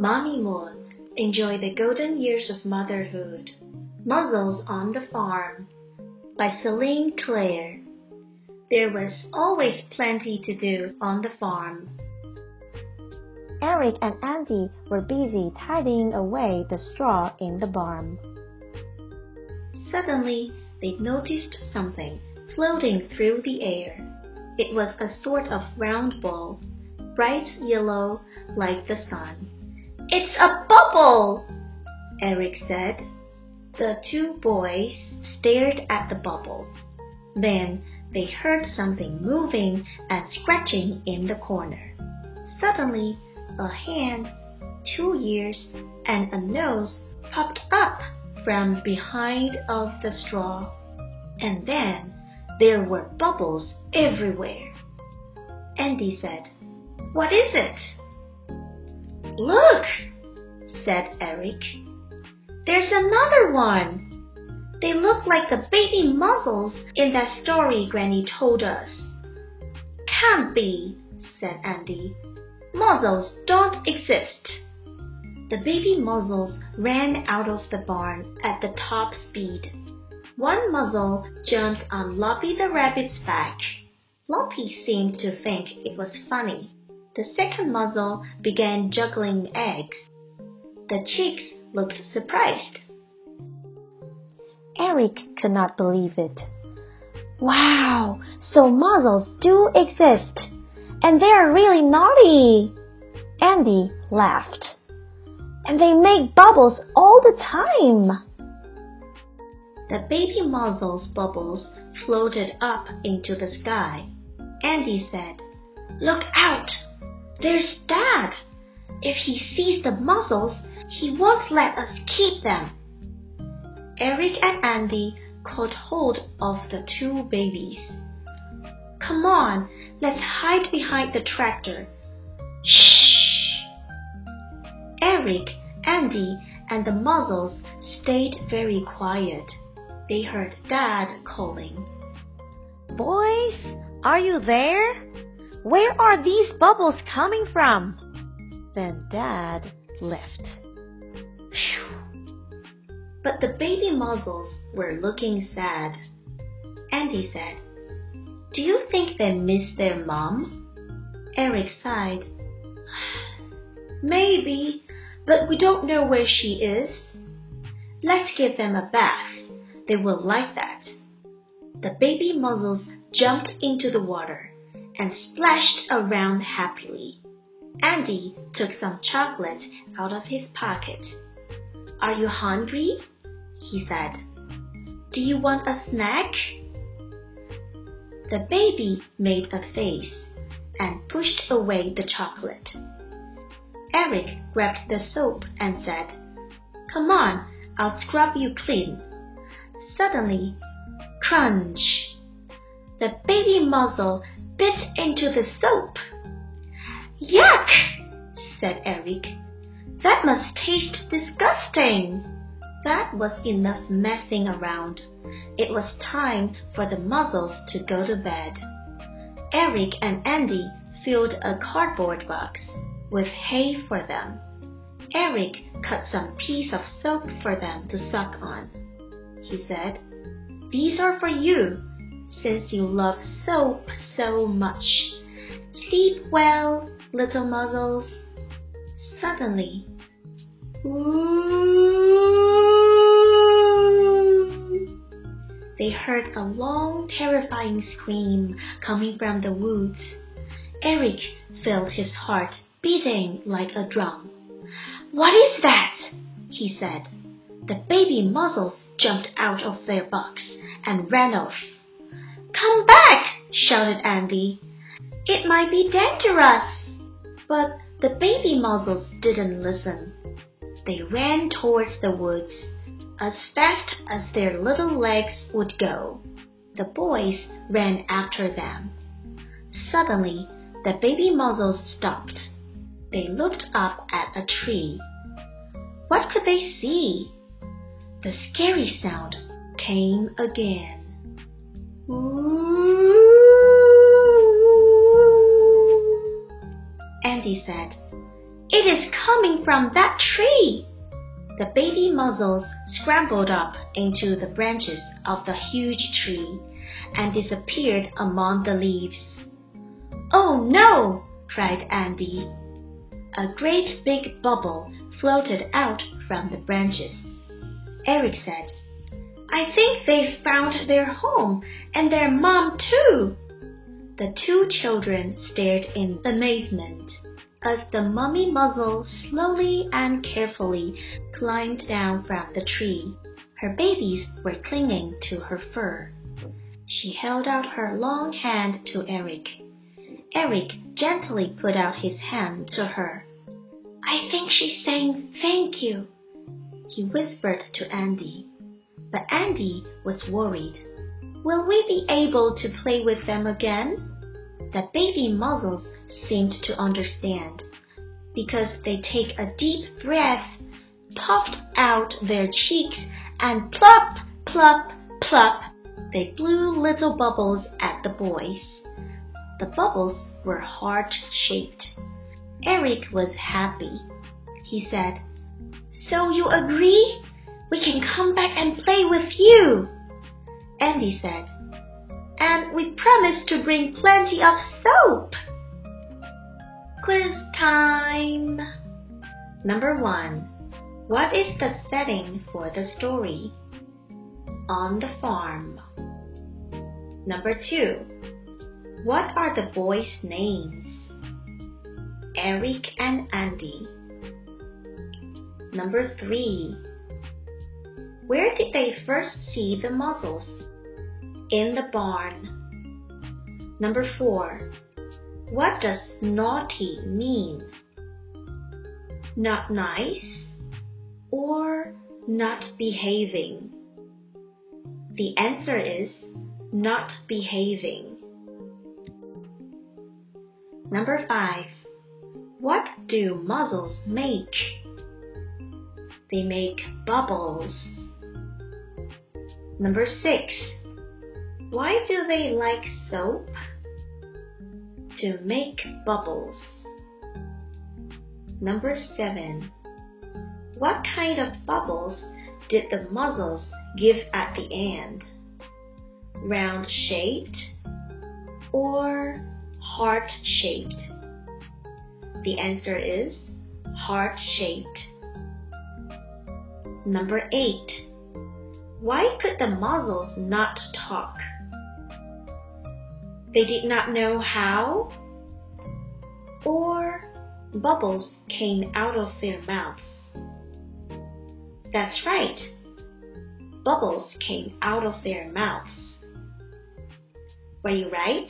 Mommy Moon, Enjoy the Golden Years of Motherhood. Mozzles on the Farm by Celine Claire. There was always plenty to do on the farm. Eric and Andy were busy tidying away the straw in the barn. Suddenly, they noticed something floating through the air. It was a sort of round ball, bright yellow like the sun. It's a bubble, Eric said. The two boys stared at the bubble. Then they heard something moving and scratching in the corner. Suddenly, a hand, two ears, and a nose popped up from behind of the straw. And then there were bubbles everywhere. Andy said, What is it? Look, said Eric. There's another one. They look like the baby mozzles in that story Granny told us. Can't be, said Andy. Mozzles don't exist. The baby mozzles ran out of the barn at the top speed. One mozzle jumped on Loppy the rabbit's back. Loppy seemed to think it was funny. The second mozzle began juggling eggs. The chicks looked surprised. Eric could not believe it. Wow, so mozzles do exist, and they are really naughty. Andy laughed. And they make bubbles all the time. The baby mozzle's bubbles floated up into the sky. Andy said, Look out! There's Dad! If he sees the mozzles, he won't let us keep them. Eric and Andy caught hold of the two babies. Come on, let's hide behind the tractor. Shh! Eric, Andy, and the mozzles stayed very quiet. They heard Dad calling. Boys, are you there? Where are these bubbles coming from? Then Dad left. But the baby mozzles were looking sad. Andy said, Do you think they miss their mom? Eric sighed. Maybe, but we don't know where she is. Let's give them a bath. They will like that. The baby mozzles jumped into the water and splashed around happily. Andy took some chocolate out of his pocket. Are you hungry? he said. Do you want a snack? The baby made a face and pushed away the chocolate. Eric grabbed the soap and said, Come on, I'll scrub you clean. Suddenly, crunch! The baby mozzle bit into the soap. Yuck! said Eric. That must taste disgusting. That was enough messing around. It was time for the mozzles to go to bed. Eric and Andy filled a cardboard box with hay for them. Eric cut some piece of soap for them to suck on. He said, These are for you, since you love soap so much. Sleep well, little mozzles. Suddenly, they heard a long, terrifying scream coming from the woods. Eric felt his heart beating like a drum. What is that? he said. The baby mozzles jumped out of their box and ran off. Shouted Andy. It might be dangerous. But the baby mozzles didn't listen. They ran towards the woods as fast as their little legs would go. The boys ran after them. Suddenly, the baby mozzles stopped. They looked up at a tree. What could they see? The scary sound came again. Ooh. Coming from that tree! The baby mozzles scrambled up into the branches of the huge tree and disappeared among the leaves. Oh no! cried Andy. A great big bubble floated out from the branches. Eric said, I think they've found their home and their mom too. The two children stared in amazement as the mummy mozzle slowly and carefully climbed down from the tree. Her babies were clinging to her fur. She held out her long hand to Eric. Eric gently put out his hand to her. I think she's saying thank you, he whispered to Andy. But Andy was worried. Will we be able to play with them again? The baby mozzles seemed to understand because they take a deep breath, puffed out their cheeks, and plop, plop, plop, they blew little bubbles at the boys. The bubbles were heart shaped. Eric was happy. He said, So you agree? We can come back and play with you. Andy said, And we promise to bring plenty of soap. Quiz time! Number one. What is the setting for the story? On the farm. Number two. What are the boys' names? Eric and Andy. Number three. Where did they first see the mozzles? In the barn. Number four. What does naughty mean? Not nice or not behaving? The answer is not behaving. Number five. What do mozzles make? They make bubbles. Number six. Why do they like soap? To make bubbles. Number seven. What kind of bubbles did the mozzles give at the end? Round shaped or heart shaped? The answer is heart shaped. Number 8. Why could the mozzles not talk? They did not know how? Or bubbles came out of their mouths? That's right. Bubbles came out of their mouths. Were you right?